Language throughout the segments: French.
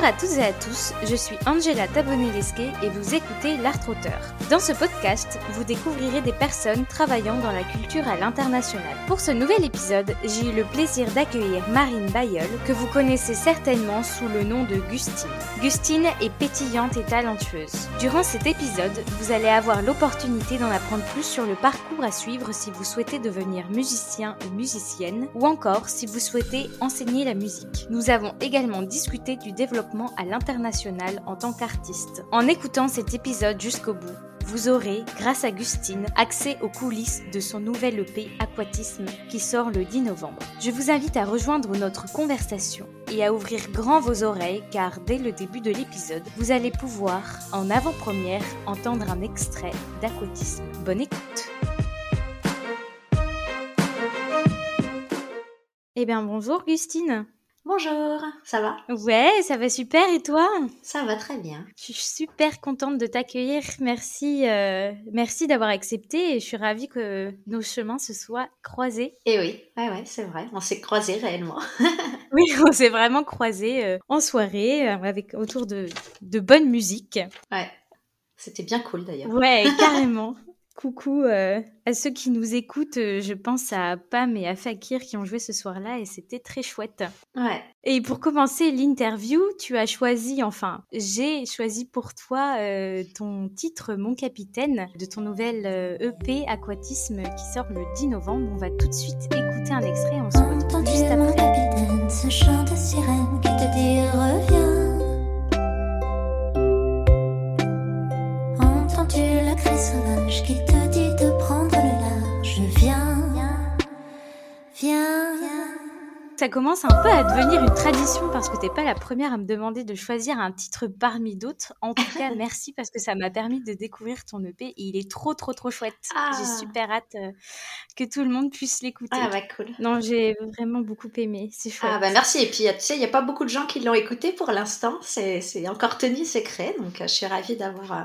Bonjour à toutes et à tous, je suis Angela Tabonelesque et vous écoutez L'Art Auteur. Dans ce podcast, vous découvrirez des personnes travaillant dans la culture à l'international. Pour ce nouvel épisode, j'ai eu le plaisir d'accueillir Marine Bayeul, que vous connaissez certainement sous le nom de Gustine. Gustine est pétillante et talentueuse. Durant cet épisode, vous allez avoir l'opportunité d'en apprendre plus sur le parcours à suivre si vous souhaitez devenir musicien ou musicienne, ou encore si vous souhaitez enseigner la musique. Nous avons également discuté du développement à l'international en tant qu'artiste. En écoutant cet épisode jusqu'au bout, vous aurez, grâce à Gustine, accès aux coulisses de son nouvel EP Aquatisme qui sort le 10 novembre. Je vous invite à rejoindre notre conversation et à ouvrir grand vos oreilles car dès le début de l'épisode, vous allez pouvoir, en avant-première, entendre un extrait d'Aquatisme. Bonne écoute Eh bien bonjour Gustine Bonjour, ça va? Ouais, ça va super et toi? Ça va très bien. Je suis super contente de t'accueillir. Merci, euh, merci d'avoir accepté et je suis ravie que nos chemins se soient croisés. Et eh oui, ouais, ouais, c'est vrai, on s'est croisés réellement. oui, on s'est vraiment croisés euh, en soirée euh, avec autour de, de bonne musique. Ouais, c'était bien cool d'ailleurs. Ouais, carrément. Coucou euh, à ceux qui nous écoutent. Euh, je pense à Pam et à Fakir qui ont joué ce soir-là et c'était très chouette. Ouais. Et pour commencer l'interview, tu as choisi, enfin, j'ai choisi pour toi euh, ton titre Mon Capitaine de ton nouvel EP e Aquatisme qui sort le 10 novembre. On va tout de suite écouter un extrait. On se retrouve juste après. Mon capitaine, ce chant de sirène qui te dit reviens. Entends-tu le cri sauvage qui Ça commence un peu à devenir une tradition parce que t'es pas la première à me demander de choisir un titre parmi d'autres. En tout cas, merci parce que ça m'a permis de découvrir ton EP et il est trop, trop, trop chouette. J'ai ah. super hâte euh, que tout le monde puisse l'écouter. Ah bah cool. Non, j'ai vraiment beaucoup aimé. C'est chouette. Ah bah merci. Et puis, tu sais, il n'y a pas beaucoup de gens qui l'ont écouté pour l'instant. C'est encore tenu secret. Donc, euh, je suis ravie d'avoir... Euh,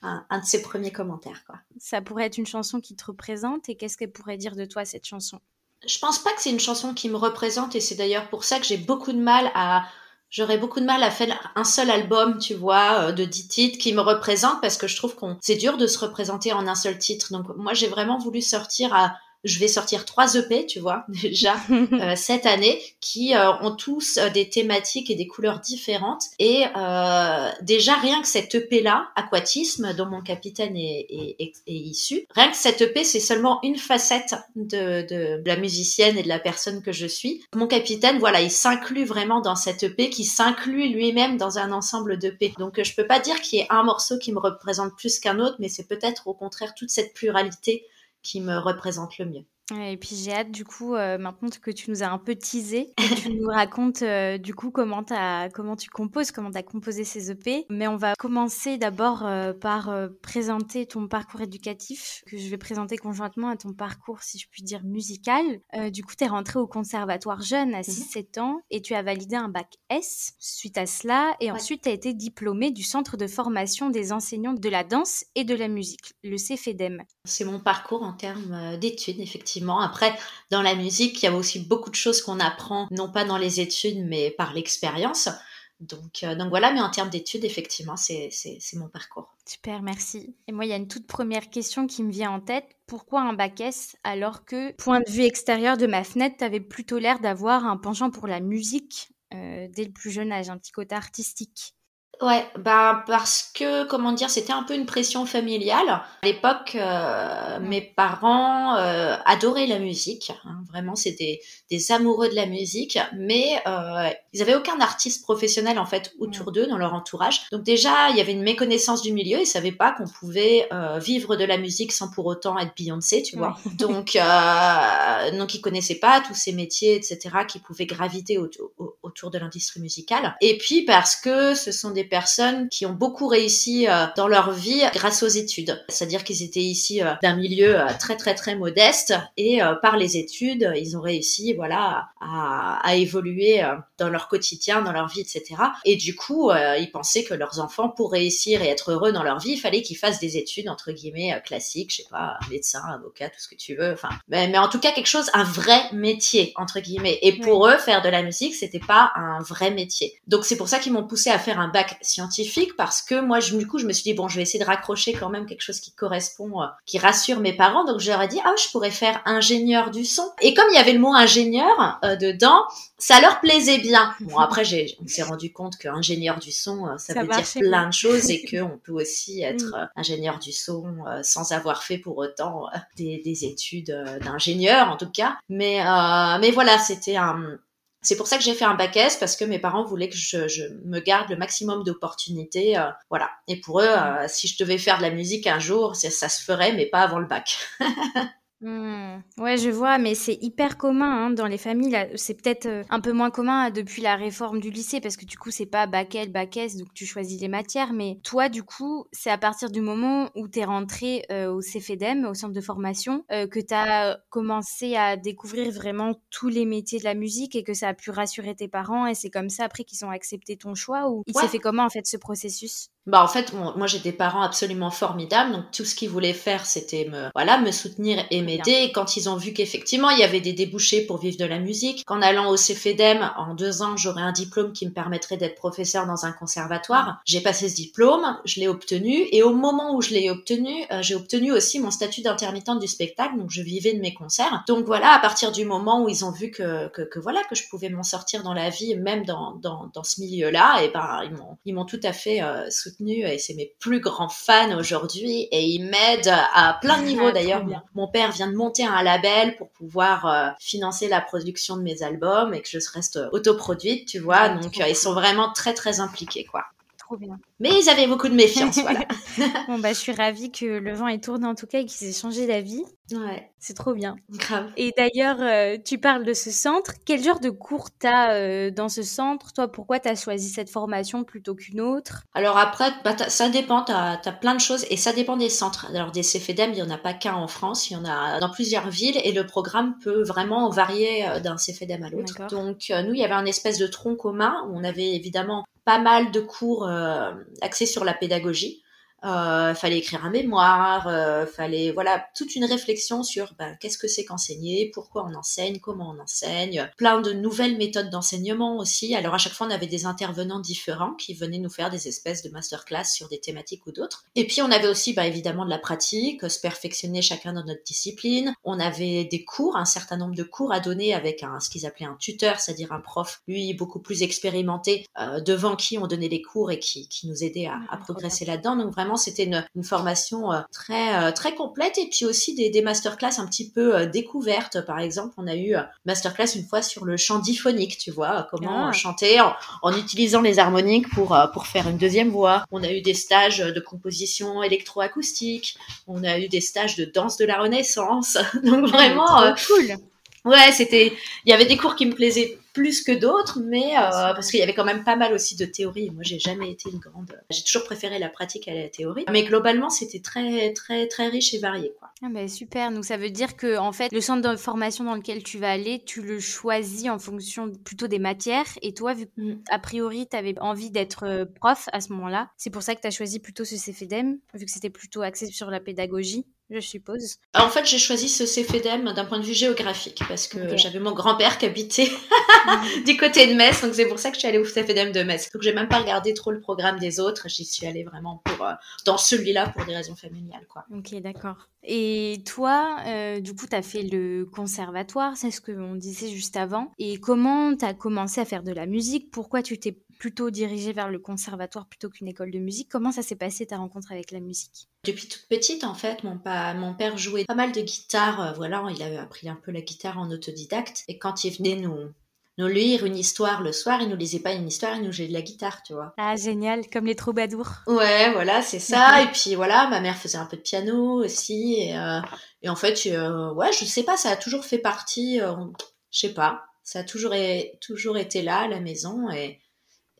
un, un, de ses premiers commentaires. Quoi. Ça pourrait être une chanson qui te représente et qu'est-ce qu'elle pourrait dire de toi cette chanson? Je pense pas que c'est une chanson qui me représente et c'est d'ailleurs pour ça que j'ai beaucoup de mal à j'aurais beaucoup de mal à faire un seul album, tu vois, euh, de 10 titres qui me représente parce que je trouve qu'on c'est dur de se représenter en un seul titre. Donc moi j'ai vraiment voulu sortir à je vais sortir trois EP, tu vois, déjà euh, cette année, qui euh, ont tous euh, des thématiques et des couleurs différentes. Et déjà rien que cette EP là, Aquatisme, dont mon capitaine est, est, est, issu, rien que cette EP, c'est seulement une facette de, de, la musicienne et de la personne que je suis. Mon capitaine, voilà, il s'inclut vraiment dans cette EP, qui s'inclut lui-même dans un ensemble d'EP. Donc je peux pas dire qu'il y ait un morceau qui me représente plus qu'un autre, mais c'est peut-être au contraire toute cette pluralité qui me représente le mieux. Et puis j'ai hâte du coup euh, maintenant que tu nous as un peu teasé, que tu nous racontes euh, du coup comment, as, comment tu composes, comment tu as composé ces EP. Mais on va commencer d'abord euh, par présenter ton parcours éducatif que je vais présenter conjointement à ton parcours, si je puis dire, musical. du coup, tu es rentré au conservatoire jeune à 6-7 mhm. ans et tu as validé un bac S suite à cela. Et ensuite, tu as été diplômé du Centre de formation des enseignants de la danse et de la musique, le CFEDEM. C'est mon parcours en termes d'études, après, dans la musique, il y a aussi beaucoup de choses qu'on apprend, non pas dans les études, mais par l'expérience. Donc, euh, voilà, mais en termes d'études, effectivement, c'est mon parcours. Super, merci. Et moi, il y a une toute première question qui me vient en tête. Pourquoi un bac S alors que, point de vue extérieur de ma fenêtre, tu avais plutôt l'air d'avoir un penchant pour la musique euh, dès le plus jeune âge, un petit côté artistique? Ouais, bah parce que comment dire, c'était un peu une pression familiale. À l'époque, euh, mes parents euh, adoraient la musique. Hein, vraiment, c'était des amoureux de la musique, mais euh, ils avaient aucun artiste professionnel en fait autour d'eux dans leur entourage. Donc déjà, il y avait une méconnaissance du milieu. Ils savaient pas qu'on pouvait vivre de la musique sans pour autant être Beyoncé, tu vois. Donc donc ils connaissaient pas tous ces métiers, etc., qui pouvaient graviter autour de l'industrie musicale. Et puis parce que ce sont des personnes qui ont beaucoup réussi euh, dans leur vie grâce aux études. C'est-à-dire qu'ils étaient ici euh, d'un milieu euh, très très très modeste et par les études, ils ont réussi voilà à, à, évoluer dans leur quotidien, dans leur vie, etc. Et du coup, ils pensaient que leurs enfants, pour réussir et être heureux dans leur vie, il fallait qu'ils fassent des études entre guillemets classiques, je sais pas, médecin, avocat, tout ce que tu veux. Enfin, mais, mais en tout cas quelque chose, un vrai métier entre guillemets. Et pour eux, faire de la musique, c'était pas un vrai métier. Donc c'est pour ça qu'ils m'ont poussé à faire un bac scientifique parce que moi, je, du coup, je me suis dit bon, je vais essayer de raccrocher quand même quelque chose qui correspond, euh, qui rassure mes parents. Donc je leur ai dit ah, je pourrais faire ingénieur du son. Et comme il y avait le mot ingénieur euh, dedans, ça leur plaisait bien. Bon après, j'ai, on s'est rendu compte qu'ingénieur du son, euh, ça, veut dire plein de choses et qu'on peut aussi être mm. ingénieur du son sans avoir fait pour autant des, des études d'ingénieur en tout cas. Mais mais voilà, c'était un c'est pour ça que j'ai fait un bac S parce que mes parents voulaient que je, me garde le maximum d'opportunités, euh, voilà. Et pour eux, euh, si je devais faire de la musique un jour, ça, ça se ferait, mais pas avant le bac. Mmh. Ouais, je vois, mais c'est hyper commun hein, dans les familles. C'est peut-être euh, un peu moins commun depuis la réforme du lycée parce que du coup, c'est pas bac L, bac S, donc tu choisis les matières. Mais toi, du coup, c'est à partir du moment où tu es rentré euh, au CFEDEM, au centre de formation, euh, que tu as commencé à découvrir vraiment tous les métiers de la musique et que ça a pu rassurer tes parents. Et c'est comme ça après qu'ils ont accepté ton choix ou il s'est fait comment en fait ce processus? Bah en fait, moi j'ai des parents absolument formidables, donc tout ce qu'ils voulaient faire, c'était me voilà me soutenir et m'aider. Quand ils ont vu qu'effectivement il y avait des débouchés pour vivre de la musique, qu'en allant au CFEDEM en deux ans j'aurais un diplôme qui me permettrait d'être professeur dans un conservatoire, j'ai passé ce diplôme, je l'ai obtenu et au moment où je l'ai obtenu, euh, j'ai obtenu aussi mon statut d'intermittente du spectacle, donc je vivais de mes concerts. Donc voilà, à partir du moment où ils ont vu que que, que voilà que je pouvais m'en sortir dans la vie, même dans dans, dans ce milieu-là, et ben ils m'ont ils m'ont tout à fait euh, soutenu et c'est mes plus grands fans aujourd'hui et ils m'aident à plein de niveaux ah, d'ailleurs. Mon, père vient de monter un label pour pouvoir euh, financer la production de mes albums et que je reste autoproduite, tu vois. Ah, Donc euh, ils sont vraiment très très impliqués quoi. Trop bien. Mais ils avaient beaucoup de méfiance, voilà. bon, bah, je suis ravie que le vent ait tourné en tout cas et qu'ils aient changé d'avis. Ouais. C'est trop bien. Grave. Et d'ailleurs, euh, tu parles de ce centre. Quel genre de cours t'as euh, dans ce centre? Toi, pourquoi t'as choisi cette formation plutôt qu'une autre? Alors après, bah, ça dépend. T'as as plein de choses et ça dépend des centres. Alors des CFEDEM, il n'y en a pas qu'un en France. Il y en a dans plusieurs villes et le programme peut vraiment varier euh, d'un CFEDEM à l'autre. Donc nous, il y avait un espèce de tronc commun où on avait évidemment pas mal de cours axés sur la pédagogie. Euh, fallait écrire un mémoire, euh, fallait voilà toute une réflexion sur ben, qu'est-ce que c'est qu'enseigner, pourquoi on enseigne, comment on enseigne, plein de nouvelles méthodes d'enseignement aussi. Alors à chaque fois on avait des intervenants différents qui venaient nous faire des espèces de masterclass sur des thématiques ou d'autres. Et puis on avait aussi ben, évidemment de la pratique, se perfectionner chacun dans notre discipline. On avait des cours, un certain nombre de cours à donner avec un, ce qu'ils appelaient un tuteur, c'est-à-dire un prof, lui beaucoup plus expérimenté, euh, devant qui on donnait les cours et qui, qui nous aidait à, à progresser là-dedans. Donc vraiment c'était une, formation euh, très euh, très complète et puis aussi des, des masterclass un petit peu euh, découvertes. Par exemple, on a eu masterclass une fois sur le chant diphonique, tu vois, comment ah. chanter en, utilisant les harmoniques pour pour faire une deuxième voix. On a eu des stages de composition électroacoustique. On a eu des stages de danse de la Renaissance. Donc ah, vraiment cool. Ouais, c'était. Il y avait des cours qui me plaisaient plus que d'autres, mais euh, parce qu'il y avait quand même pas mal aussi de théorie. Moi, j'ai jamais été une grande. J'ai toujours préféré la pratique à la théorie, mais globalement, c'était très, très, très riche et varié, quoi. Ah bah super. Donc ça veut dire que en fait, le centre de formation dans lequel tu vas aller, tu le choisis en fonction plutôt des matières. Et toi, vu mm. a priori, tu avais envie d'être euh, prof à ce moment-là, c'est pour ça que tu as choisi plutôt ce CFEDEM, vu que c'était plutôt axé sur la pédagogie? Je suppose. En fait, j'ai choisi ce CFEDEM d'un point de vue géographique parce que j'avais mon grand-père qui habitait du côté de Metz, donc c'est pour ça que je suis allée au CFEDEM de Metz. Donc j'ai même pas regardé trop le programme des autres, j'y suis allée vraiment pour euh, dans celui-là pour des raisons familiales, quoi. Ok, d'accord. Et toi, euh, du coup, tu as fait le conservatoire, c'est ce qu'on disait juste avant. Et comment tu as commencé à faire de la musique? Pourquoi tu t'es plutôt dirigée vers le conservatoire plutôt qu'une école de musique Comment ça s'est passé ta rencontre avec la musique? Depuis toute petite, en fait, mon, mon père jouait pas mal de guitare. Euh, voilà, il avait appris un peu la guitare en autodidacte. Et quand il venait nous nous lire une histoire le soir, il nous lisait pas une histoire, il nous jouait de la guitare, tu vois. Ah, génial, comme les troubadours. Ouais, voilà, c'est ça. et puis voilà, ma mère faisait un peu de piano aussi. Et, euh, en fait, euh, ouais, je sais pas, ça a toujours fait partie, euh, je sais pas, ça a toujours, toujours été là à la maison et,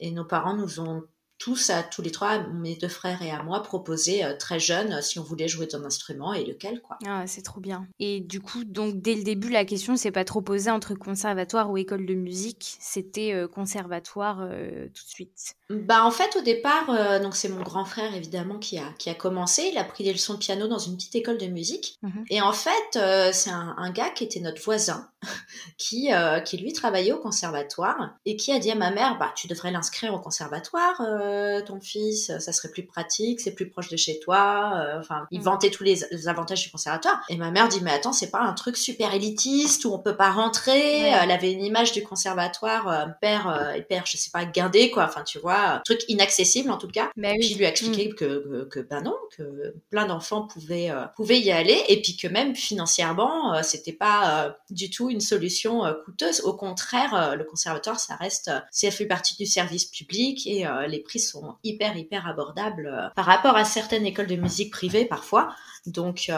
et nos parents nous ont tous, tous les trois, mes deux frères et à moi, proposé euh, très jeune euh, si on voulait jouer d'un instrument et lequel, quoi. Ah, c'est trop bien. Et du coup, donc dès le début, la question s'est pas trop posée entre conservatoire ou école de musique, c'était euh, conservatoire tout de suite. Bah en fait au départ, euh, donc c'est mon grand frère évidemment qui a qui a commencé. Il a pris des leçons de piano dans une petite école de musique. Mhm. Et en fait euh, c'est un, un gars qui était notre voisin, qui euh, qui lui travaillait au conservatoire et qui a dit à ma mère bah tu devrais l'inscrire au conservatoire euh, ton fils, ça serait plus pratique, c'est plus proche de chez toi. euh, Enfin il Mhm. vantait tous les, les avantages du conservatoire. Et ma mère dit mais attends c'est pas un truc super élitiste où on peut pas rentrer. Elle avait une image du conservatoire euh, père euh, et père je sais pas guindé quoi. Enfin tu vois truc inaccessible en tout cas. Puis oui. je lui ai expliqué que, que, que, ben non, que plein d'enfants pouvaient, euh, pouvaient y aller et puis que même financièrement, euh, c'était pas euh, du tout une solution coûteuse. Au contraire, le conservatoire, ça reste, ça fait partie du service public et les prix sont hyper, hyper abordables par rapport à certaines écoles de musique privées parfois. Donc,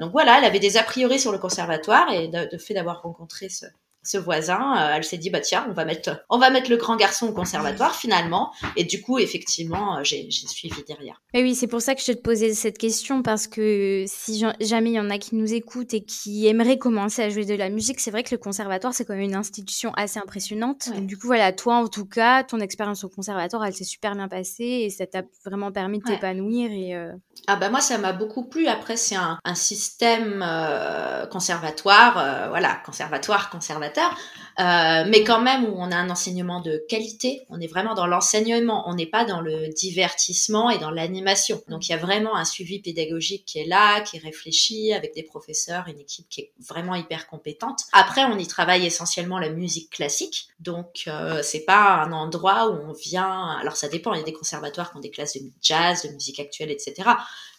donc voilà, elle avait des a priori sur le conservatoire et de, de fait d'avoir rencontré ce, ce voisin, euh, elle s'est dit bah tiens, on va mettre, on va mettre le grand garçon au conservatoire finalement. Et du coup, effectivement, euh, j'ai suivi derrière. Mais oui, c'est pour ça que je te posais cette question parce que si ja- jamais il y en a qui nous écoutent et qui aimeraient commencer à jouer de la musique, c'est vrai que le conservatoire c'est quand même une institution assez impressionnante. Ouais. Donc, du coup, voilà, toi en tout cas, ton expérience au conservatoire, elle s'est super bien passée et ça t'a vraiment permis de Ouais. t'épanouir et euh, Ah bah moi ça m'a beaucoup plu. Après c'est un, un système conservatoire, voilà conservatoire, euh, mais quand même où on a un enseignement de qualité. On est vraiment dans l'enseignement, on n'est pas dans le divertissement et dans l'animation. Donc il y a vraiment un suivi pédagogique qui est là, qui est réfléchi avec des professeurs, une équipe qui est vraiment hyper compétente. Après on y travaille essentiellement la musique classique, donc euh, c'est pas un endroit où on vient. Alors ça dépend. Il y a des conservatoires qui ont des classes de jazz, de musique actuelle, etc.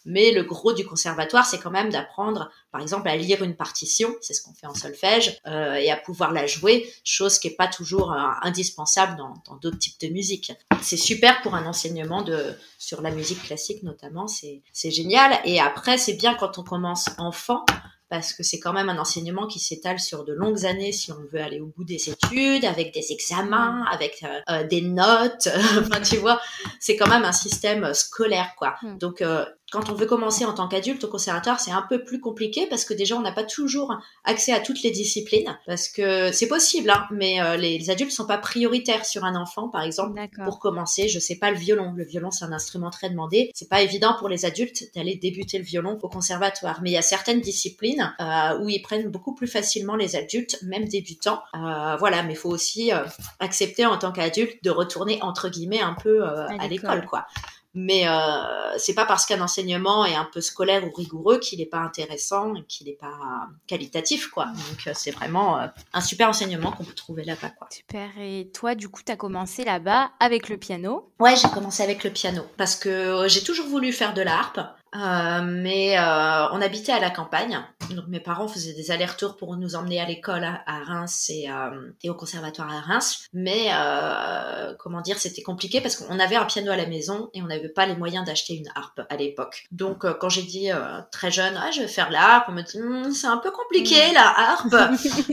Mais le gros du conservatoire, c'est quand même d'apprendre, par exemple, à lire une partition, c'est ce qu'on fait en solfège, euh, et à pouvoir la jouer, chose qui est pas toujours euh, indispensable dans d'autres types de musique. C'est super pour un enseignement de sur la musique classique notamment, c'est c'est génial. Et après, c'est bien quand on commence enfant. Parce que c'est quand même un enseignement qui s'étale sur de longues années si on veut aller au bout des études, avec des examens, avec euh, euh, des notes. enfin, tu vois, c'est quand même un système euh, scolaire, quoi. Mm. Donc, euh, quand on veut commencer en tant qu'adulte au conservatoire, c'est un peu plus compliqué parce que déjà, on n'a pas toujours accès à toutes les disciplines. Parce que c'est possible, hein, mais euh, les, les adultes sont pas prioritaires sur un enfant, par exemple. Pour commencer, je sais pas le violon. Le violon, c'est un instrument très demandé. C'est pas évident pour les adultes d'aller débuter le violon au conservatoire. Mais il y a certaines disciplines euh, où ils prennent beaucoup plus facilement les adultes, même débutants. Euh, voilà, mais il faut aussi euh, accepter en tant qu'adulte de retourner entre guillemets un peu À l'école, quoi. Mais euh, c'est pas parce qu'un enseignement est un peu scolaire ou rigoureux qu'il n'est pas intéressant et qu'il n'est pas qualitatif, quoi. Donc euh, c'est vraiment euh, un super enseignement qu'on peut trouver là-bas, quoi. Super. Et toi, du coup, tu as commencé là-bas avec le piano? Ouais, j'ai commencé avec le piano parce que euh, j'ai toujours voulu faire de la harpe, euh, mais euh, on habitait à la campagne, donc mes parents faisaient des allers-retours pour nous emmener à l'école à, à Reims et, euh, et au conservatoire à Reims, mais euh, comment dire, c'était compliqué parce qu'on avait un piano à la maison et on n'avait pas les moyens d'acheter une harpe à l'époque. Donc euh, quand j'ai dit euh, très jeune, ah je vais faire la harpe, on me dit Hum, c'est un peu compliqué la harpe,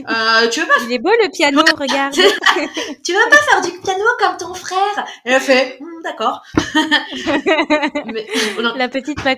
Euh, tu veux pas Il est beau le piano, regarde. tu veux pas faire du piano comme ton frère? Elle a fait, Hum, d'accord. Mais- La petite pas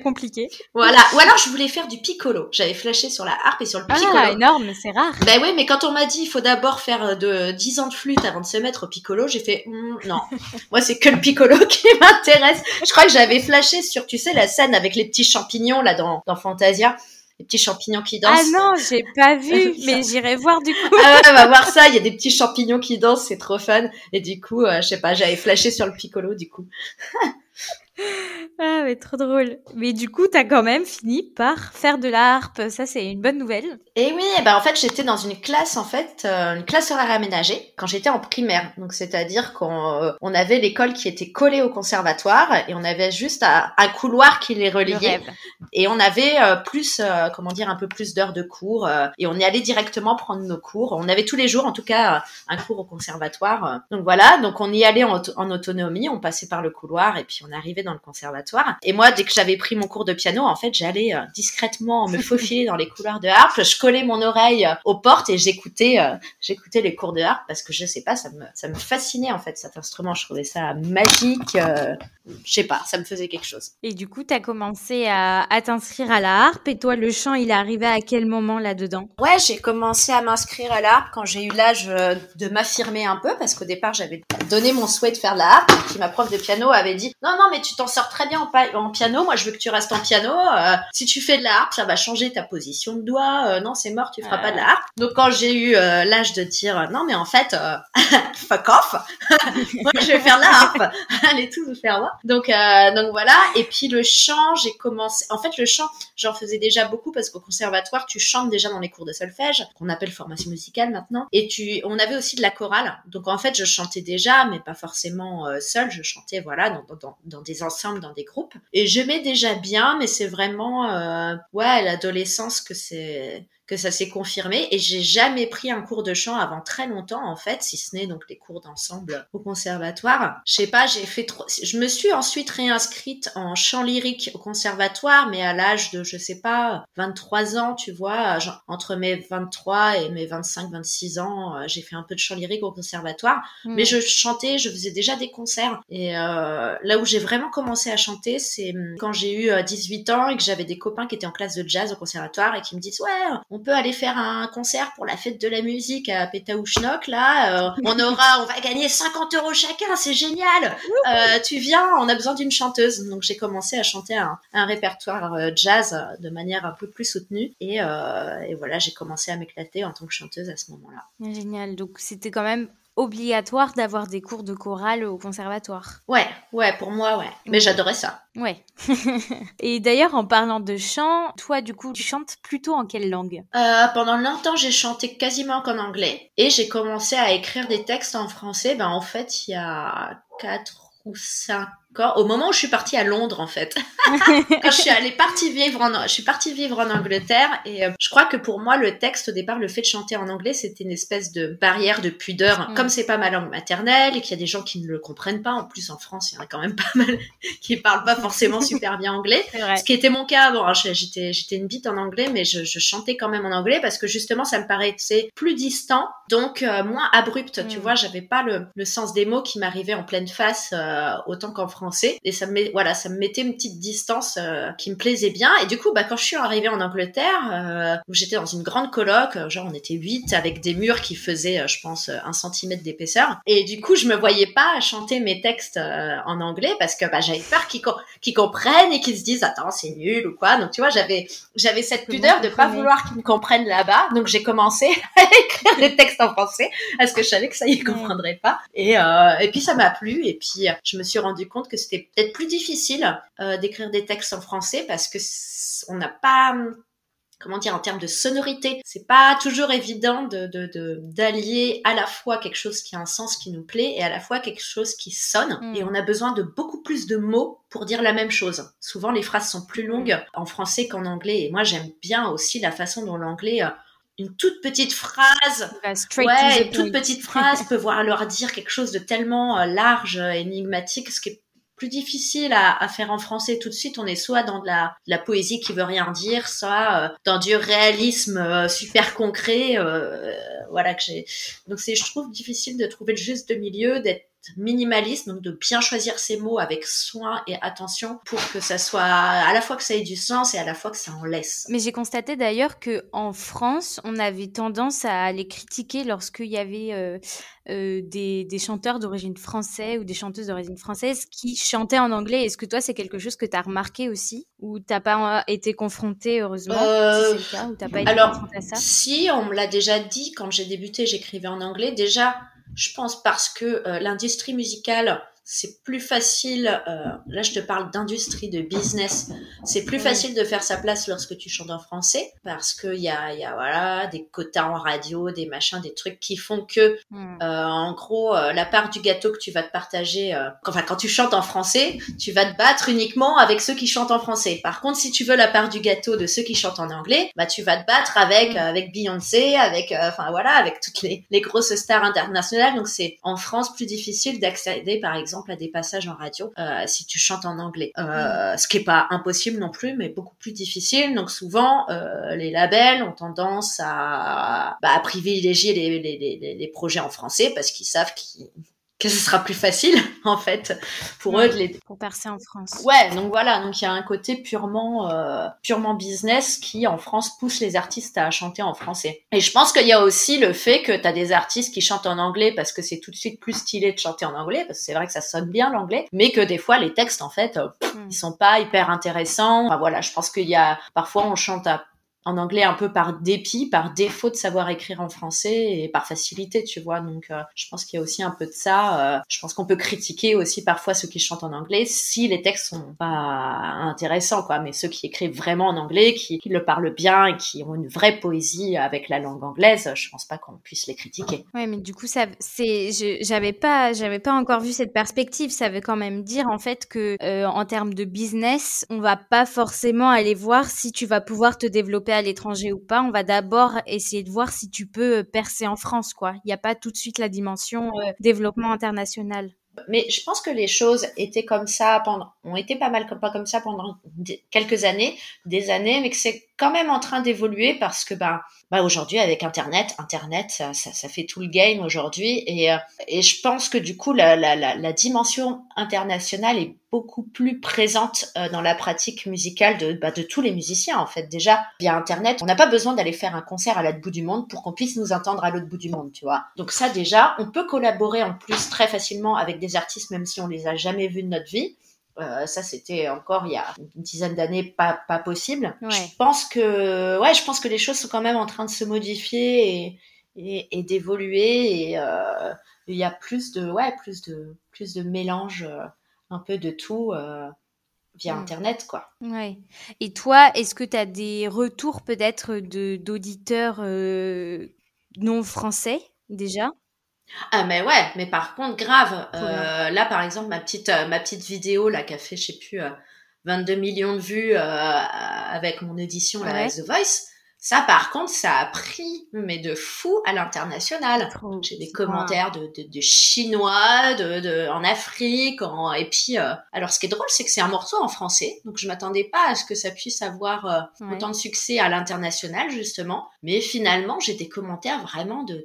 voilà. Ou alors je voulais faire du piccolo. J'avais flashé sur la harpe et sur le piccolo. Ah, énorme, c'est rare. Ben oui, mais quand on m'a dit il faut d'abord faire euh, de 10 ans de flûte avant de se mettre au piccolo, j'ai fait Hum, non. Moi c'est que le piccolo qui m'intéresse. Je crois que j'avais flashé sur tu sais la scène avec les petits champignons là dans dans Fantasia, les petits champignons qui dansent. Ah non, j'ai pas vu, mais j'irai voir du coup. Ah ouais, va voir ça, il y a des petits champignons qui dansent, c'est trop fun. Et du coup, euh, je sais pas, j'avais flashé sur le piccolo du coup. Ah, mais trop drôle. Mais du coup, t'as quand même fini par faire de la harpe. Ça, c'est une bonne nouvelle. Et oui, eh ben en fait, j'étais dans une classe en fait, euh, une classe horaire aménagée quand j'étais en primaire. Donc c'est-à-dire qu'on euh, on avait l'école qui était collée au conservatoire et on avait juste un, un couloir qui les Le reliait. Et on avait euh, plus, comment dire, un peu plus d'heures de cours. et on y allait directement prendre nos cours. On avait tous les jours, en tout cas, un cours au conservatoire. Donc voilà, donc on y allait en, en autonomie. On passait par le couloir et puis on arrivait dans le conservatoire. Et moi, dès que j'avais pris mon cours de piano, en fait, j'allais euh, discrètement me faufiler dans les couloirs de harpe. Je collais mon oreille euh, aux portes et j'écoutais, euh, j'écoutais les cours de harpe parce que je sais pas, ça me, ça me fascinait en fait cet instrument. Je trouvais ça magique. je sais pas, ça me faisait quelque chose. Et du coup, tu as commencé à, à t'inscrire à la harpe. Et toi, le chant, il est arrivé à quel moment là-dedans? Ouais, j'ai commencé à m'inscrire à la harpe quand j'ai eu l'âge de m'affirmer un peu parce qu'au départ, j'avais donné mon souhait de faire de la harpe. Et puis ma prof de piano avait dit non, non, mais tu t'en sors très bien en, en, piano. Moi, je veux que tu restes en piano. Euh, si tu fais de la harpe, ça va changer ta position de doigt. Euh, non, c'est mort, tu feras pas de la harpe. Donc quand j'ai eu euh, l'âge de dire non, mais en fait, fuck off, moi je vais faire de la harpe. Allez tous vous faire voir. Donc donc voilà. Et puis le chant, j'ai commencé. En fait, le chant, j'en faisais déjà beaucoup parce qu'au conservatoire, tu chantes déjà dans les cours de solfège, qu'on appelle formation musicale maintenant. Et tu, on avait aussi de la chorale. Donc en fait, je chantais déjà, mais pas forcément seule. Je chantais voilà dans, dans, dans des ensembles, dans des groupes. Et j'aimais déjà bien, mais c'est vraiment euh, ouais l'adolescence que c'est que ça s'est confirmé et j'ai jamais pris un cours de chant avant très longtemps en fait, si ce n'est donc les cours d'ensemble au conservatoire. Je sais pas, j'ai fait trop... je me suis ensuite réinscrite en chant lyrique au conservatoire mais à l'âge de je sais pas 23 ans, tu vois, entre mes 23 et mes 25 26 ans, euh, j'ai fait un peu de chant lyrique au conservatoire, hmm. mais je chantais, je faisais déjà des concerts et euh, là où j'ai vraiment commencé à chanter, c'est hum, quand j'ai eu 18 euh, ans et que j'avais des copains qui étaient en classe de jazz au conservatoire et qui me disent "Ouais, on peut aller faire un concert pour la fête de la musique à Pétaouchnok, là. Euh, on aura, on va gagner 50 euros chacun, c'est génial. Euh, tu viens, on a besoin d'une chanteuse. Donc j'ai commencé à chanter un, répertoire euh, jazz de manière un peu plus soutenue. Et, et voilà, j'ai commencé à m'éclater en tant que chanteuse à ce moment-là. Génial. Donc c'était quand même obligatoire d'avoir des cours de chorale au conservatoire. Ouais, ouais, pour moi, ouais. Mais j'adorais ça. Ouais. et d'ailleurs, en parlant de chant, toi, du coup, tu chantes plutôt en quelle langue? Euh, Pendant longtemps, j'ai chanté quasiment qu'en anglais. Et j'ai commencé à écrire des textes en français, ben, en fait, il y a 4 ou 5 au moment où je suis partie à Londres en fait. Quand je suis allée partie vivre en, je suis partie vivre en Angleterre et euh, je crois que pour moi le texte au départ, le fait de chanter en anglais, c'était une espèce de barrière de pudeur. Mm. Comme c'est pas ma langue maternelle et qu'il y a des gens qui ne le comprennent pas, en plus en France, il y en a quand même pas mal qui parlent pas forcément super bien anglais. Ce qui était mon cas avant. Hein. J'étais, j'étais une bite en anglais, mais je, je, chantais quand même en anglais parce que justement ça me paraissait plus distant, donc euh, moins abrupt. Tu mm. vois, j'avais pas le, le, sens des mots qui m'arrivaient en pleine face euh, autant qu'en France français. Et ça me voilà ça me mettait une petite distance euh, qui me plaisait bien. Et du coup bah quand je suis arrivée en Angleterre euh, où j'étais dans une grande coloc euh, genre on était huit avec des murs qui faisaient je pense un centimètre d'épaisseur. Et du coup je me voyais pas chanter mes textes en anglais parce que bah j'avais peur qu'ils comprennent et qu'ils se disent attends c'est nul ou quoi. Donc tu vois j'avais j'avais cette pudeur de pas vouloir qu'ils me comprennent là-bas. Donc j'ai commencé à écrire des textes en français parce que je savais que ça y comprendrait pas. Et et puis ça m'a plu. Et puis je me suis rendu compte que c'était peut-être plus difficile euh, d'écrire des textes en français parce que on n'a pas comment dire en termes de sonorité c'est pas toujours évident de d'allier à la fois quelque chose qui a un sens qui nous plaît et à la fois quelque chose qui sonne. Mm. et on a besoin de beaucoup plus de mots pour dire la même chose. Souvent les phrases sont plus longues en français qu'en anglais. Et moi j'aime bien aussi la façon dont l'anglais euh, une toute petite phrase, ouais, une toute petite phrase peut voir leur dire quelque chose de tellement euh, large, énigmatique, ce qui est plus difficile à, faire en français tout de suite. On est soit dans de la, la poésie qui veut rien dire, soit euh, dans du réalisme euh, super concret. Euh, voilà que j'ai. Donc c'est, je trouve, difficile de trouver le juste milieu, d'être minimaliste, donc de bien choisir ses mots avec soin et attention pour que ça soit à la fois que ça ait du sens et à la fois que ça en laisse. Mais j'ai constaté d'ailleurs que en France, on avait tendance à les critiquer lorsqu'il y avait euh, euh, des, des, chanteurs d'origine française ou des chanteuses d'origine française qui chantaient en anglais. Est-ce que toi, c'est quelque chose que tu as remarqué aussi ou t'as pas été confronté heureusement euh, si ou t'as pas été alors, confronté à ça? Si, on me l'a déjà dit quand j'ai débuté, j'écrivais en anglais. Déjà, je pense parce que euh, l'industrie musicale c'est plus facile, euh, là je te parle d'industrie, de business, c'est plus facile de faire sa place lorsque tu chantes en français parce qu'il y a, y a voilà, des quotas en radio, des machins, des trucs qui font que, hmm. euh, en gros, euh, la part du gâteau que tu vas te partager, euh, enfin quand tu chantes en français, tu vas te battre uniquement avec ceux qui chantent en français. Par contre, si tu veux la part du gâteau de ceux qui chantent en anglais, bah tu vas te battre avec, hmm. avec Beyoncé, avec, enfin voilà, avec toutes les, les grosses stars internationales. Donc c'est en France plus difficile d'accéder par exemple exemple, à des passages en radio si tu chantes en anglais. Mm. Ce qui est pas impossible non plus, mais beaucoup plus difficile. Donc souvent, les labels ont tendance à, bah, à privilégier les, les, les, les, projets en français parce qu'ils savent qu'ils que ce sera plus facile en fait pour eux de les pour percer en France. Ouais, donc voilà, donc il y a un côté purement euh, purement business qui en France pousse les artistes à chanter en français. Et je pense qu'il y a aussi le fait que tu as des artistes qui chantent en anglais parce que c'est tout de suite plus stylé de chanter en anglais parce que c'est vrai que ça sonne bien l'anglais, mais que des fois les textes en fait euh, hmm. ils sont pas hyper intéressants. Enfin, voilà, je pense qu'il y a parfois on chante à en anglais un peu par dépit, par défaut de savoir écrire en français et par facilité, tu vois. Donc, euh, je pense qu'il y a aussi un peu de ça. Euh, je pense qu'on peut critiquer aussi parfois ceux qui chantent en anglais si les textes sont pas intéressants, quoi. Mais ceux qui écrivent vraiment en anglais, qui, le parlent bien et qui ont une vraie poésie avec la langue anglaise, je pense pas qu'on puisse les critiquer. Ouais, mais du coup, ça, c'est, j'avais pas, j'avais pas encore vu cette perspective. Ça veut quand même dire en fait que euh, en termes de business, on va pas forcément aller voir si tu vas pouvoir te développer à l'étranger ou pas, on va d'abord essayer de voir si tu peux euh, percer en France, quoi. Il n'y a pas tout de suite la dimension euh, développement international. Mais je pense que les choses étaient comme ça pendant, ont été pas mal comme pas comme ça pendant quelques années, des années, mais que c'est quand même en train d'évoluer parce que bah, aujourd'hui avec Internet, Internet ça, fait tout le game aujourd'hui et, euh, je pense que du coup la, dimension internationale est beaucoup plus présente euh, dans la pratique musicale de, bah, de tous les musiciens en fait. Déjà via Internet, on n'a pas besoin d'aller faire un concert à l'autre bout du monde pour qu'on puisse nous entendre à l'autre bout du monde, tu vois. Donc ça déjà, on peut collaborer en plus très facilement avec des artistes même si on les a jamais vus de notre vie. Euh, ça, c'était encore il y a une dizaine d'années pas, pas possible. Je pense que, ouais, je pense que les choses sont quand même en train de se modifier et, et, et d'évoluer et euh, il y a plus de, ouais, plus de, plus de mélange, euh, un peu de tout via Internet, quoi. Ouais. Et toi, est-ce que tu as des retours peut-être de d'auditeurs non français déjà? Ah mais ouais, mais par contre grave. Euh, là par exemple ma petite euh, ma petite vidéo là qui a fait je sais plus 22 euh, millions de vues avec mon édition la The Voice. Ça, par contre, ça a pris, mais de fou à l'international. J'ai des commentaires de, de, de chinois, de, de, en Afrique, en, et puis, alors ce qui est drôle, c'est que c'est un morceau en français, donc je m'attendais pas à ce que ça puisse avoir autant de succès à l'international justement. Mais finalement, j'ai des commentaires vraiment de,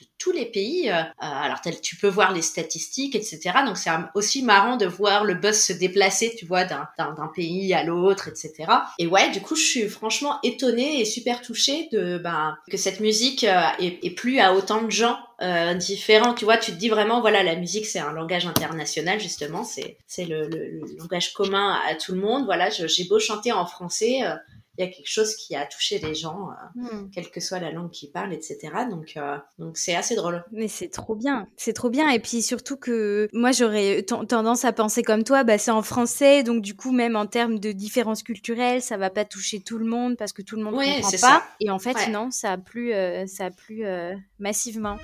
de, tous les pays. Euh, alors tu peux voir les statistiques, etc. Donc c'est aussi marrant de voir le buzz se déplacer, tu vois, d'un pays à l'autre, etc. Et ouais, du coup, je suis franchement étonnée et super touchée de ben, que cette musique euh, est, plus à autant de gens euh, différents. Tu vois, tu te dis vraiment, voilà, la musique c'est un langage international justement, c'est c'est le, le, langage commun à tout le monde. Voilà, j'ai beau chanter en français il y a quelque chose qui a touché les gens, euh, hmm. quelle que soit la langue qu'ils parlent, etc. Donc, euh, donc c'est assez drôle. Mais c'est trop bien, c'est trop bien. Et puis surtout que moi, j'aurais tendance à penser comme toi, bah, c'est en français, donc du coup, même en termes de différences culturelles, ça va pas toucher tout le monde parce que tout le monde ne comprend pas. Et en fait, non, ça a plu, euh, ça a plu massivement.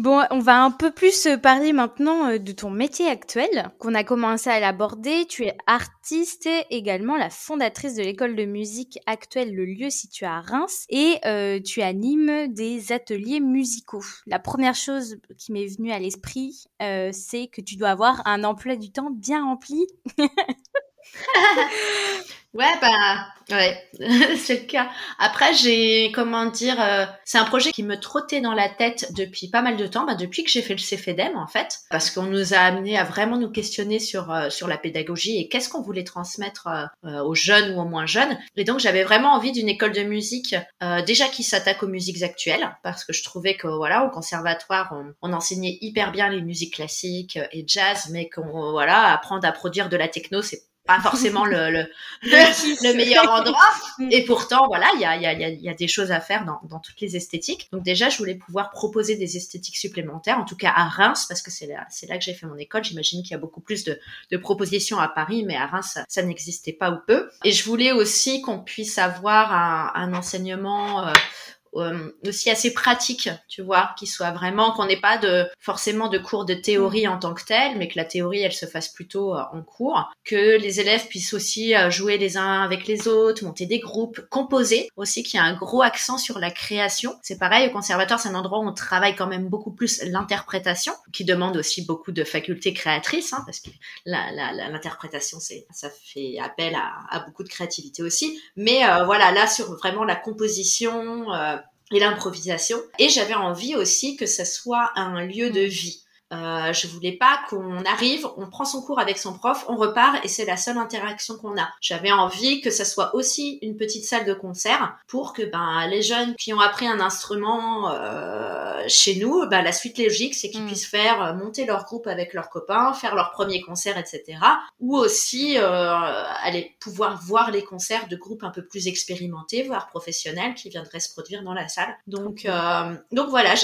Bon, on va un peu plus euh, parler maintenant euh, de ton métier actuel, qu'on a commencé à l'aborder. Tu es artiste et également la fondatrice de l'école de musique actuelle, le lieu situé à Reims, et euh, tu animes des ateliers musicaux. La première chose qui m'est venue à l'esprit, c'est que tu dois avoir un emploi du temps bien rempli. Ouais, bah, ouais, c'est le cas. Après, j'ai, comment dire, euh, c'est un projet qui me trottait dans la tête depuis pas mal de temps, bah, depuis que j'ai fait le CFEDEM, en fait, parce qu'on nous a amené à vraiment nous questionner sur, euh, sur la pédagogie et qu'est-ce qu'on voulait transmettre euh, aux jeunes ou aux moins jeunes. Et donc, j'avais vraiment envie d'une école de musique, déjà qui s'attaque aux musiques actuelles, parce que je trouvais que, voilà, au conservatoire, on, on enseignait hyper bien les musiques classiques et jazz, mais qu'on, voilà, apprendre à produire de la techno, c'est pas forcément le, le, le, meilleur endroit. Mm. Et pourtant, voilà, il y a, y, a, y a, des choses à faire dans, dans, toutes les esthétiques. Donc déjà, je voulais pouvoir proposer des esthétiques supplémentaires, en tout cas à Reims, parce que c'est là, c'est là que j'ai fait mon école. J'imagine qu'il y a beaucoup plus de, de, propositions à Paris, mais à Reims, ça, n'existait pas ou peu. Et je voulais aussi qu'on puisse avoir un, un enseignement... Euh, aussi assez pratique, tu vois, qui soit vraiment qu'on n'ait pas de forcément de cours de théorie en tant que tel, mais que la théorie elle se fasse plutôt euh, en cours, que les élèves puissent aussi euh, jouer les uns avec les autres, monter des groupes, composer aussi, qu'il y a un gros accent sur la création. C'est pareil au conservatoire, c'est un endroit où on travaille quand même beaucoup plus l'interprétation, qui demande aussi beaucoup de facultés créatrices, hein, parce que l'interprétation c'est ça fait appel à, à, beaucoup de créativité aussi. Mais voilà, là sur vraiment la composition et l'improvisation. Et j'avais envie aussi que ça soit un lieu de vie. Euh, je voulais pas qu'on arrive, on prend son cours avec son prof, on repart et c'est la seule interaction qu'on a. J'avais envie que ça soit aussi une petite salle de concert pour que ben les jeunes qui ont appris un instrument euh, chez nous, ben, la suite logique c'est qu'ils mm. puissent faire euh, monter leur groupe avec leurs copains, faire leur premier concert, etc. Ou aussi euh, aller pouvoir voir les concerts de groupes un peu plus expérimentés, voire professionnels, qui viendraient se produire dans la salle. Donc euh, donc voilà.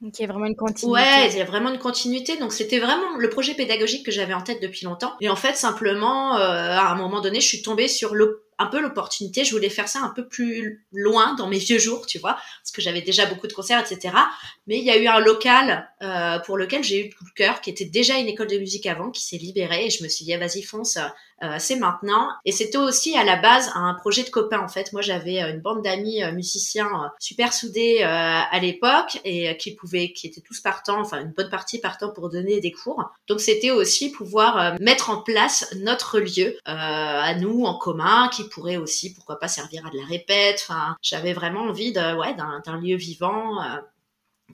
Donc il y a vraiment une continuité. Ouais, il y a vraiment une continuité. Donc c'était vraiment le projet pédagogique que j'avais en tête depuis longtemps. Et en fait, simplement, euh, à un moment donné, je suis tombée sur un peu l'opportunité. Je voulais faire ça un peu plus loin dans mes vieux jours, tu vois, parce que j'avais déjà beaucoup de concerts, etc. Mais il y a eu un local euh, pour lequel j'ai eu le cœur, qui était déjà une école de musique avant, qui s'est libérée, et je me suis dit, ah, vas-y, fonce, euh, c'est maintenant. Et c'était aussi à la base un projet de copain, en fait. Moi, j'avais euh, une bande d'amis euh, musiciens super soudés à l'époque, et qui pouvaient, qui étaient tous partants, enfin une bonne partie partant pour donner des cours. Donc c'était aussi pouvoir mettre en place notre lieu à nous en commun, qui pourrait aussi, pourquoi pas, servir à de la répète. Enfin, j'avais vraiment envie de, ouais, d'un lieu vivant. Euh,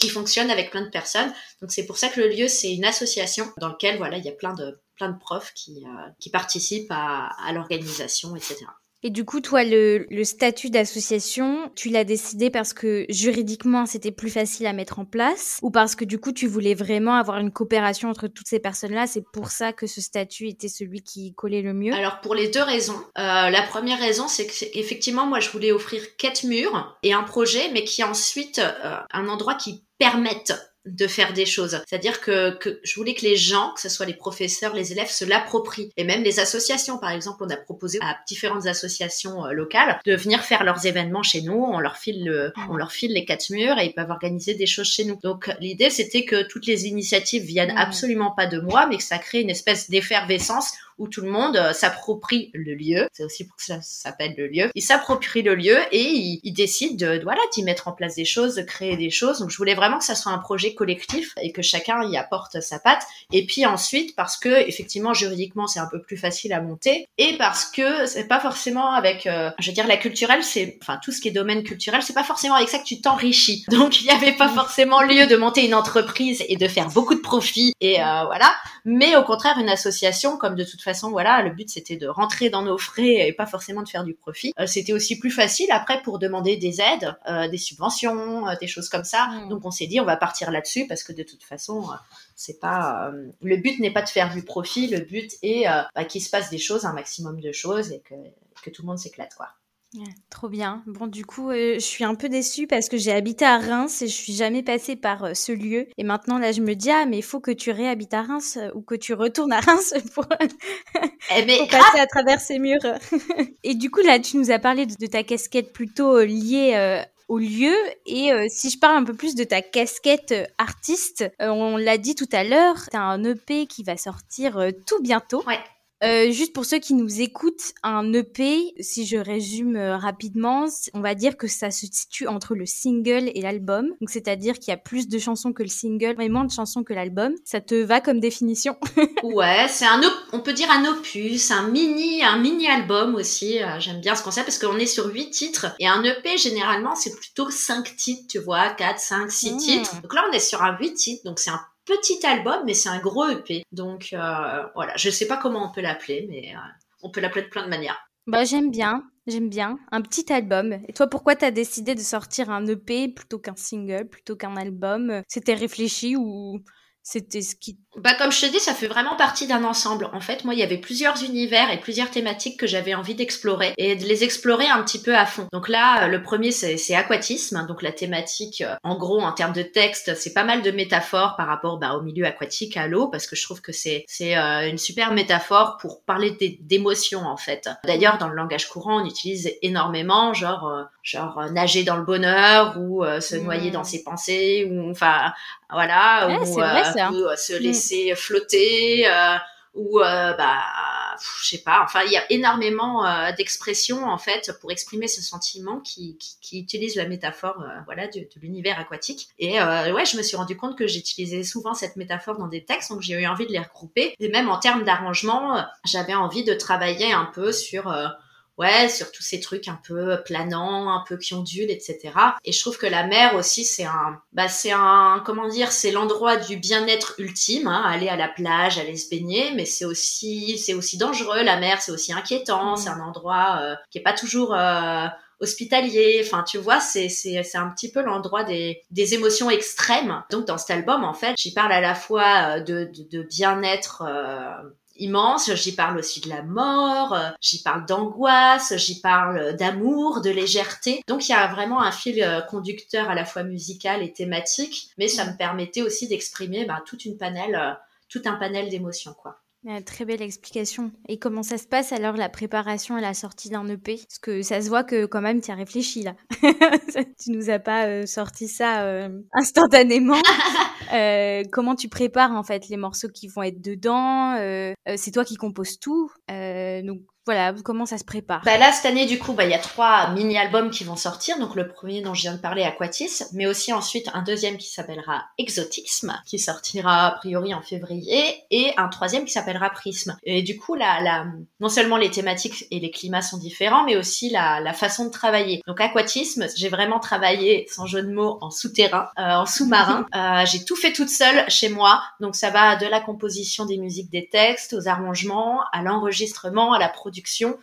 qui fonctionne avec plein de personnes. Donc c'est pour ça que le lieu c'est une association dans lequel voilà il y a plein de plein de profs qui, euh, qui participent à, à l'organisation etc. Et du coup, toi, le, statut d'association, tu l'as décidé parce que juridiquement, c'était plus facile à mettre en place ou parce que du coup, tu voulais vraiment avoir une coopération entre toutes ces personnes-là? C'est pour ça que ce statut était celui qui collait le mieux? Alors, pour les deux raisons. Euh, la première raison, c'est qu'effectivement, moi, je voulais offrir quatre murs et un projet, mais qui ensuite euh, un endroit qui permette de faire des choses. C'est-à-dire que, que, je voulais que les gens, que ce soit les professeurs, les élèves, se l'approprient. Et même les associations, par exemple, on a proposé à différentes associations euh, locales de venir faire leurs événements chez nous. On leur file le, ah. on leur file les quatre murs et ils peuvent organiser des choses chez nous. Donc l'idée, c'était que toutes les initiatives viennent absolument pas de moi, mais que ça crée une espèce d'effervescence où tout le monde euh, s'approprie le lieu. C'est aussi pour que ça s'appelle le lieu. Il s'approprie le lieu et il, il décide de, voilà, d'y mettre en place des choses, de créer des choses. Donc je voulais vraiment que ça soit un projet collectif et que chacun y apporte sa patte. Et puis ensuite, parce que effectivement juridiquement c'est un peu plus facile à monter et parce que c'est pas forcément avec, euh, je veux dire, la culturelle, c'est, enfin tout ce qui est domaine culturel, c'est pas forcément avec ça que tu t'enrichis. Donc il n'y avait pas forcément lieu de monter une entreprise et de faire beaucoup de profits et euh, voilà. Mais au contraire, une association, comme de toute façon, voilà, le but c'était de rentrer dans nos frais et pas forcément de faire du profit. Euh, c'était aussi plus facile après pour demander des aides, euh, des subventions, euh, des choses comme ça. Hmm. Donc on s'est dit on va partir là-dessus parce que de toute façon c'est pas le but n'est pas de faire du profit, le but est bah, qu'il se passe des choses, un maximum de choses et que, que tout le monde s'éclate quoi trop bien. Bon, du coup, euh, je suis un peu déçue parce que j'ai habité à Reims et je suis jamais passée par euh, ce lieu. Et maintenant, là, je me dis, ah, mais il faut que tu réhabites à Reims euh, ou que tu retournes à Reims pour, eh passer à travers ces murs. et du coup, là, tu nous as parlé de, ta casquette plutôt liée au lieu. Et si je parle un peu plus de ta casquette artiste, on l'a dit tout à l'heure, tu as un EP qui va sortir tout bientôt. Ouais. Euh, juste pour ceux qui nous écoutent, un EP, si je résume euh, rapidement, on va dire que ça se situe entre le single et l'album. Donc c'est-à-dire qu'il y a plus de chansons que le single, mais moins de chansons que l'album. Ça te va comme définition? Ouais, c'est un on peut dire un opus, un mini un mini album aussi. Euh, j'aime bien ce concept parce qu'on est sur huit titres et un EP généralement c'est plutôt cinq titres, tu vois, 4, 5, 6 titres. Donc là on est sur un 8 titres, donc c'est un petit album, mais c'est un gros EP. Donc euh, voilà, je sais pas comment on peut l'appeler, mais euh, on peut l'appeler de plein de manières. Bah j'aime bien, j'aime bien. Un petit album. Et toi, pourquoi t'as décidé de sortir un EP plutôt qu'un single, plutôt qu'un album? C'était réfléchi ou C'était ce qui. Bah, comme je te dis, ça fait vraiment partie d'un ensemble. En fait, moi, il y avait plusieurs univers et plusieurs thématiques que j'avais envie d'explorer et de les explorer un petit peu à fond. Donc là, le premier, c'est aquatisme. Donc la thématique, euh, en gros, en termes de texte, c'est pas mal de métaphores par rapport bah, au milieu aquatique, à l'eau, parce que je trouve que c'est c'est euh, une super métaphore pour parler d'émotions en fait. D'ailleurs, dans le langage courant, on utilise énormément, genre euh, genre nager dans le bonheur ou se noyer dans mmh. ses pensées ou enfin voilà, ou, euh, euh, se mm. laisser flotter, euh, ou bah je sais pas. Enfin il y a énormément d'expressions en fait pour exprimer ce sentiment qui, qui, qui utilise la métaphore voilà de, de l'univers aquatique. Et ouais je me suis rendu compte que j'utilisais souvent cette métaphore dans des textes donc j'ai eu envie de les regrouper. Et même en termes d'arrangement j'avais envie de travailler un peu sur ouais, sur tous ces trucs un peu planants, un peu qui ondulent, etc. Et je trouve que la mer aussi, c'est un, bah, c'est un, comment dire, c'est l'endroit du bien-être ultime, hein, aller à la plage, aller se baigner, mais c'est aussi, c'est aussi dangereux, la mer, c'est aussi inquiétant, c'est un endroit euh, qui est pas toujours, euh, hospitalier. Enfin, tu vois, c'est c'est c'est un petit peu l'endroit des des émotions extrêmes. Donc dans cet album, en fait, j'y parle à la fois euh, de de, de bien-être immense. J'y parle aussi de la mort, euh, j'y parle d'angoisse, j'y parle d'amour, de légèreté. Donc il y a vraiment un fil euh, conducteur à la fois musical et thématique, mais ça me permettait aussi d'exprimer bah, toute une panel, euh, tout un panel d'émotions, quoi. Très belle explication. Et comment ça se passe alors la préparation à la sortie d'un EP Parce que ça se voit que quand même tu as réfléchi là. tu nous as pas euh, sorti ça euh, instantanément. euh, comment tu prépares en fait les morceaux qui vont être dedans euh, C'est toi qui composes tout. donc voilà, comment ça se prépare? Bah Là, cette année, du coup, bah, il y a trois mini-albums qui vont sortir. Donc, le premier dont je viens de parler, Aquatis, mais aussi ensuite un deuxième qui s'appellera Exotisme, qui sortira a priori en février, et un troisième qui s'appellera Prisme. Et du coup, là, non seulement les thématiques et les climats sont différents, mais aussi la, la façon de travailler. Donc, Aquatisme, j'ai vraiment travaillé, sans jeu de mots, en souterrain, euh, en sous-marin. euh, j'ai tout fait toute seule chez moi. Donc, ça va de la composition des musiques, des textes, aux arrangements, à l'enregistrement, à la production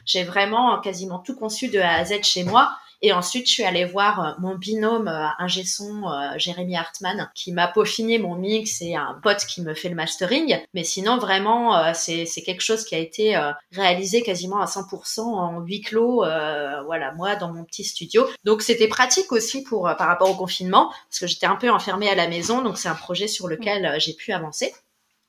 j'ai vraiment quasiment tout conçu de A à Z chez moi. Et ensuite, je suis allée voir euh, mon binôme euh, ingé son, euh, Jérémy Hartmann, qui m'a peaufiné mon mix et un pote qui me fait le mastering. Mais sinon, vraiment, c'est quelque chose qui a été réalisé quasiment à 100% en huis clos, voilà, moi, dans mon petit studio. Donc, c'était pratique aussi pour par rapport au confinement, parce que j'étais un peu enfermée à la maison. Donc, c'est un projet sur lequel j'ai pu avancer.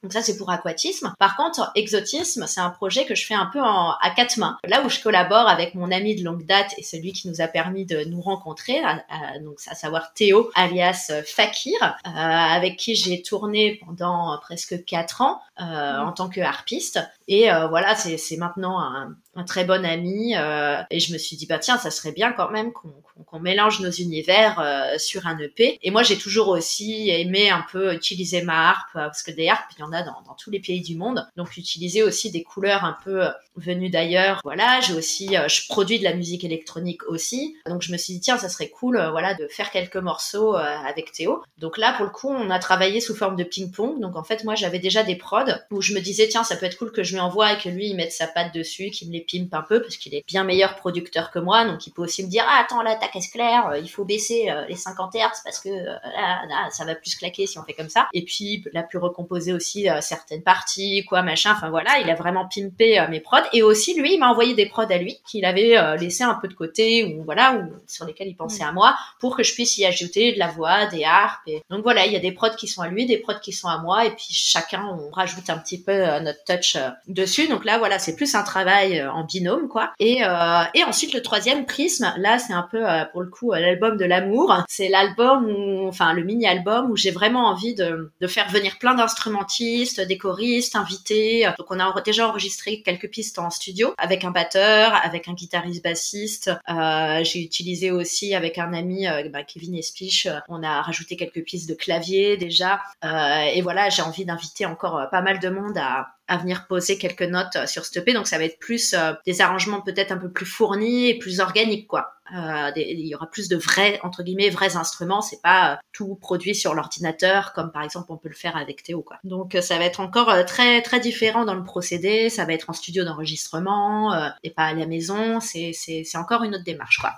Donc ça, c'est pour aquatisme. Par contre, exotisme, c'est un projet que je fais un peu en, à quatre mains. Là où je collabore avec mon ami de longue date et celui qui nous a permis de nous rencontrer, à, donc à savoir Théo, alias Fakir, euh, avec qui j'ai tourné pendant presque quatre ans euh, mmh. en tant que harpiste. Et euh, voilà, c'est maintenant un, un, très bon ami. Euh, et je me suis dit, bah tiens, ça serait bien quand même qu'on mélange nos univers euh, sur un EP. Et moi, j'ai toujours aussi aimé un peu utiliser ma harpe, parce que des harpes, il y en a dans, dans tous les pays du monde. Donc, utiliser aussi des couleurs un peu venues d'ailleurs. Voilà, j'ai aussi, je produis de la musique électronique aussi. Donc, je me suis dit, tiens, ça serait cool, voilà, de faire quelques morceaux avec Théo. Donc là, pour le coup, on a travaillé sous forme de ping-pong. Donc, en fait, moi, j'avais déjà des prods où je me disais, tiens, ça peut être cool que je lui envoie et que lui, il mette sa patte dessus, qu'il me les pimpe un peu, parce qu'il est bien meilleur producteur que moi, donc il peut aussi me dire, ah, attends, là, ta caisse claire, euh, il faut baisser euh, les 50 Hz parce que euh, là, ça va plus claquer si on fait comme ça. Et puis, il a pu recomposer aussi certaines parties, quoi, machin, enfin voilà, il a vraiment pimpé mes prods. Et aussi, lui, il m'a envoyé des prods à lui, qu'il avait laissé un peu de côté, ou voilà, ou sur lesquels il pensait mm. à moi, pour que je puisse y ajouter de la voix, des harpes. Et... Donc voilà, il y a des prods qui sont à lui, des prods qui sont à moi, et puis chacun, on rajoute un petit peu notre touch dessus. Donc là, voilà, c'est plus un travail en binôme, quoi. Et, euh, et ensuite, le troisième prisme, là, c'est un peu, euh, pour le coup, l'album de l'amour. C'est l'album enfin, le mini-album où j'ai vraiment envie de, de faire venir plein d'instrumentistes, des choristes, invités. Donc, on a déjà enregistré quelques pistes en studio avec un batteur, avec un guitariste bassiste. Euh, j'ai utilisé aussi avec un ami, bah, Kevin Espich, on a rajouté quelques pistes de clavier déjà. et voilà, j'ai envie d'inviter encore pas mal de monde à, à venir poser quelques notes euh, sur ce EP. Donc ça va être plus euh, des arrangements peut-être un peu plus fournis et plus organiques quoi. Euh, il y aura plus de vrais entre guillemets vrais instruments. C'est pas tout produit sur l'ordinateur comme par exemple on peut le faire avec Théo quoi. Donc ça va être encore très très différent dans le procédé. Ça va être en studio d'enregistrement et pas à la maison. C'est c'est encore une autre démarche quoi.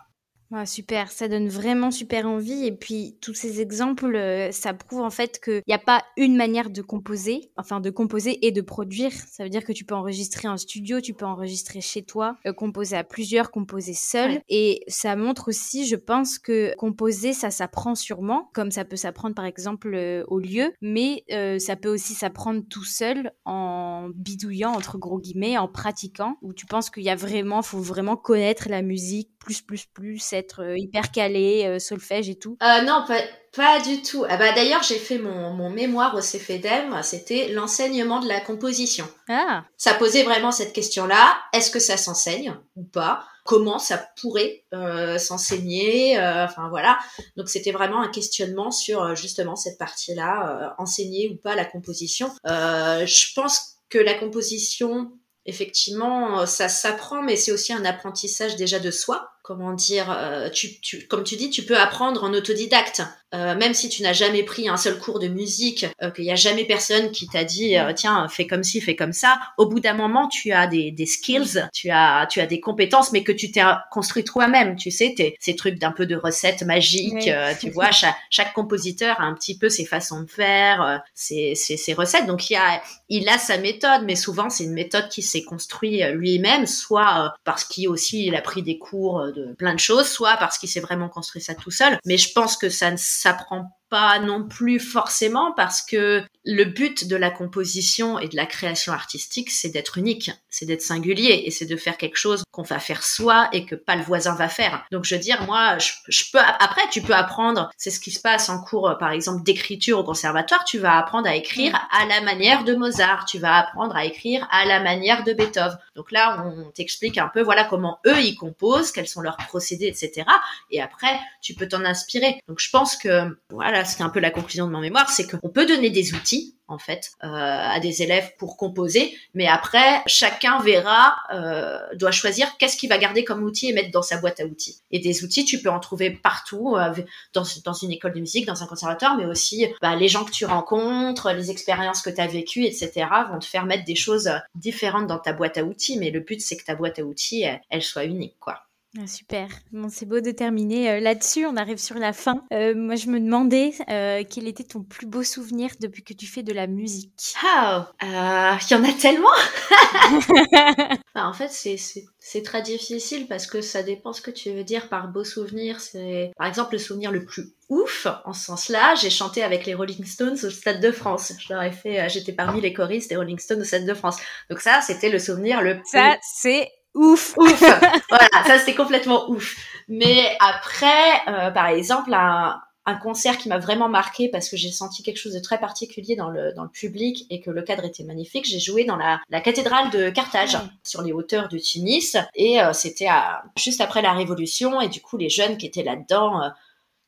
Super, ça donne vraiment super envie. Et puis, tous ces exemples, euh, ça prouve en fait qu'il n'y a pas une manière de composer, enfin de composer et de produire. Ça veut dire que tu peux enregistrer en studio, tu peux enregistrer chez toi, euh, composer à plusieurs, composer seul. Et ça montre aussi, je pense, que composer, ça s'apprend sûrement, comme ça peut s'apprendre par exemple euh, au lieu, mais ça peut aussi s'apprendre tout seul en bidouillant, entre gros guillemets, en pratiquant, où tu penses qu'il y a vraiment, faut vraiment connaître la musique plus, plus, plus, être euh, hyper calé, euh, solfège et tout euh, Non, pas, pas, du tout. Ah bah, D'ailleurs, j'ai fait mon, mon, mémoire au CFEDEM, c'était l'enseignement de la composition. Ah. Ça posait vraiment cette question-là. Est-ce que ça s'enseigne ou pas? Comment ça pourrait euh, s'enseigner Enfin voilà. Donc c'était vraiment un questionnement sur justement cette partie-là, enseigner ou pas la composition. je pense que la composition effectivement, ça s'apprend, mais c'est aussi un apprentissage déjà de soi comment dire, euh, tu, tu, comme tu dis, tu peux apprendre en autodidacte, euh, même si tu n'as jamais pris un seul cours de musique, euh, qu'il n'y a jamais personne qui t'a dit, euh, tiens, fais comme ci, fais comme ça. Au bout d'un moment, tu as des, des skills, tu as, tu as des compétences, mais que tu t'es construit toi-même. Tu sais, t'es, ces trucs d'un peu de recettes magiques, tu vois, chaque, chaque, compositeur a un petit peu ses façons de faire, ses, ses, ses, recettes. Donc il a, il a sa méthode, mais souvent c'est une méthode qui s'est construite lui-même, soit parce qu'il aussi il a pris des cours de plein de choses, soit parce qu'il s'est vraiment construit ça tout seul. Mais je pense que ça ne s'apprend pas non plus forcément parce que le but de la composition et de la création artistique, c'est d'être unique, c'est d'être singulier et c'est de faire quelque chose qu'on va faire soi et que pas le voisin va faire. Donc je veux dire, moi, je, peux après tu peux apprendre, c'est ce qui se passe en cours par exemple d'écriture au conservatoire, tu vas apprendre à écrire à la manière de Mozart, tu vas apprendre à écrire à la manière de Beethoven. Donc là, on t'explique un peu voilà comment eux ils composent, quels sont leurs procédés, etc. Et après, tu peux t'en inspirer. Donc je pense que voilà c'est un peu la conclusion de mon mémoire, c'est qu'on peut donner des outils en fait euh, à des élèves pour composer, mais après chacun verra, euh, doit choisir qu'est-ce qu'il va garder comme outil et mettre dans sa boîte à outils. Et des outils, tu peux en trouver partout, euh, dans, dans, une école de musique, dans un conservatoire, mais aussi bah, les gens que tu rencontres, les expériences que tu as vécues, etc. vont te faire mettre des choses différentes dans ta boîte à outils, mais le but c'est que ta boîte à outils, elle, elle soit unique, quoi. Ah, super. Bon, c'est beau de terminer euh, là-dessus. On arrive sur la fin. Euh, moi, je me demandais euh, quel était ton plus beau souvenir depuis que tu fais de la musique? Ah, il y en a tellement. Bah, en fait, c'est très difficile parce que ça dépend ce que tu veux dire par beau souvenir. C'est par exemple le souvenir le plus ouf en ce sens-là. J'ai chanté avec les Rolling Stones au Stade de France. Je leur ai fait, j'étais parmi les choristes des Rolling Stones au Stade de France. Donc ça, c'était le souvenir le plus. Ça, c'est ouf. Ouf. voilà, ça c'était complètement ouf. Mais après, euh, par exemple, un, un concert qui m'a vraiment marqué parce que j'ai senti quelque chose de très particulier dans le, dans le public et que le cadre était magnifique. J'ai joué dans la, la cathédrale de Carthage, sur les hauteurs de Tunis, et euh, c'était juste après la Révolution, et du coup les jeunes qui étaient là-dedans, euh,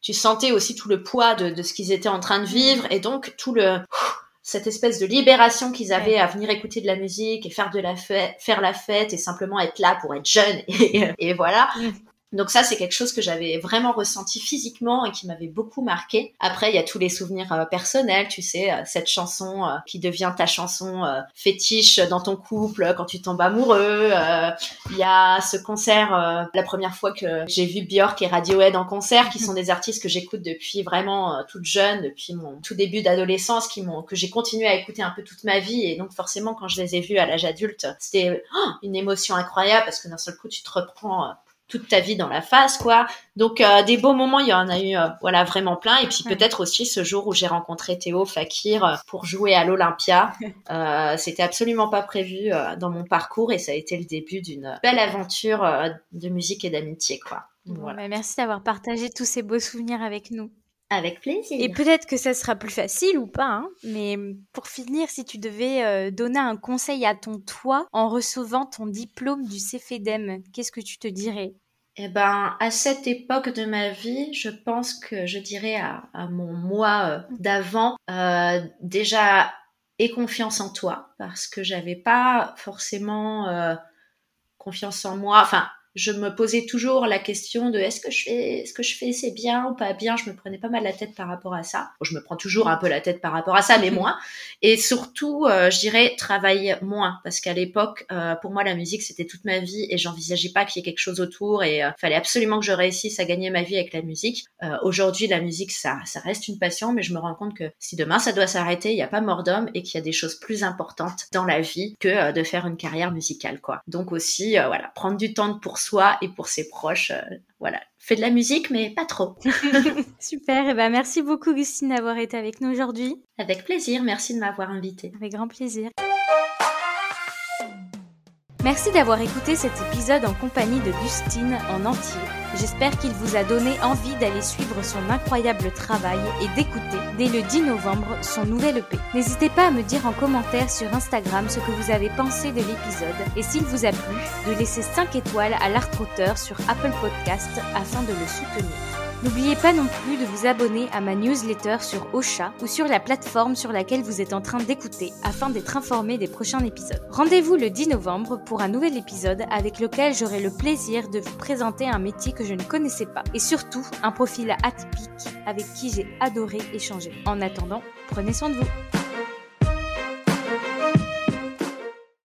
tu sentais aussi tout le poids de, de ce qu'ils étaient en train de vivre, et donc tout le cette espèce de libération qu'ils avaient à venir écouter de la musique et faire de la fête, faire la fête et simplement être là pour être jeune et, et voilà. Mm. Donc ça, c'est quelque chose que j'avais vraiment ressenti physiquement et qui m'avait beaucoup marqué. Après, il y a tous les souvenirs euh, personnels, tu sais, euh, cette chanson euh, qui devient ta chanson fétiche dans ton couple quand tu tombes amoureux. Il y a ce concert, la première fois que j'ai vu Björk et Radiohead en concert, qui sont des artistes que j'écoute depuis vraiment toute jeune, depuis mon tout début d'adolescence, qui m'ont que j'ai continué à écouter un peu toute ma vie. Et donc forcément, quand je les ai vus à l'âge adulte, c'était oh, une émotion incroyable parce que d'un seul coup, tu te reprends toute ta vie dans la face, quoi. Donc euh, des beaux moments, il y en a eu, euh, voilà, vraiment plein. Et puis peut-être aussi ce jour où j'ai rencontré Théo Fakir euh, pour jouer à l'Olympia. C'était absolument pas prévu dans mon parcours et ça a été le début d'une belle aventure de musique et d'amitié, quoi. voilà. Bah, merci d'avoir partagé tous ces beaux souvenirs avec nous. Avec plaisir. Et peut-être que ça sera plus facile ou pas, hein, mais pour finir, si tu devais donner un conseil à ton toi en recevant ton diplôme du CFEDEM, qu'est-ce que tu te dirais? Eh ben, à cette époque de ma vie, je pense que je dirais à, mon moi euh, d'avant, euh, déjà, aie confiance en toi, parce que j'avais pas forcément euh, confiance en moi. Enfin, je me posais toujours la question de est-ce que je fais, ce que je fais c'est bien ou pas bien? Je me prenais pas mal la tête par rapport à ça. je me prends toujours un peu la tête par rapport à ça, mais moins. Et surtout, euh, je dirais travailler moins parce qu'à l'époque, euh, pour moi, la musique c'était toute ma vie et j'envisageais pas qu'il y ait quelque chose autour et euh, fallait absolument que je réussisse à gagner ma vie avec la musique. Aujourd'hui, la musique ça, ça reste une passion, mais je me rends compte que si demain ça doit s'arrêter, il n'y a pas mort d'homme et qu'il y a des choses plus importantes dans la vie que de faire une carrière musicale, quoi. Donc aussi, voilà, prendre du temps pour soi et pour ses proches. Euh, voilà, fait de la musique, mais pas trop. Super, et ben merci beaucoup Gustine d'avoir été avec nous aujourd'hui. Avec plaisir, merci de m'avoir invité. Avec grand plaisir. Merci d'avoir écouté cet épisode en compagnie de Gustine en entier. J'espère qu'il vous a donné envie d'aller suivre son incroyable travail et d'écouter dès le 10 novembre son nouvel EP. N'hésitez pas à me dire en commentaire sur Instagram ce que vous avez pensé de l'épisode et s'il vous a plu, de laisser 5 étoiles à l'art sur Apple Podcast afin de le soutenir. N'oubliez pas non plus de vous abonner à ma newsletter sur Ocha ou sur la plateforme sur laquelle vous êtes en train d'écouter afin d'être informé des prochains épisodes. Rendez-vous le 10 novembre pour un nouvel épisode avec lequel j'aurai le plaisir de vous présenter un métier que je ne connaissais pas et surtout un profil atypique avec qui j'ai adoré échanger. En attendant, prenez soin de vous.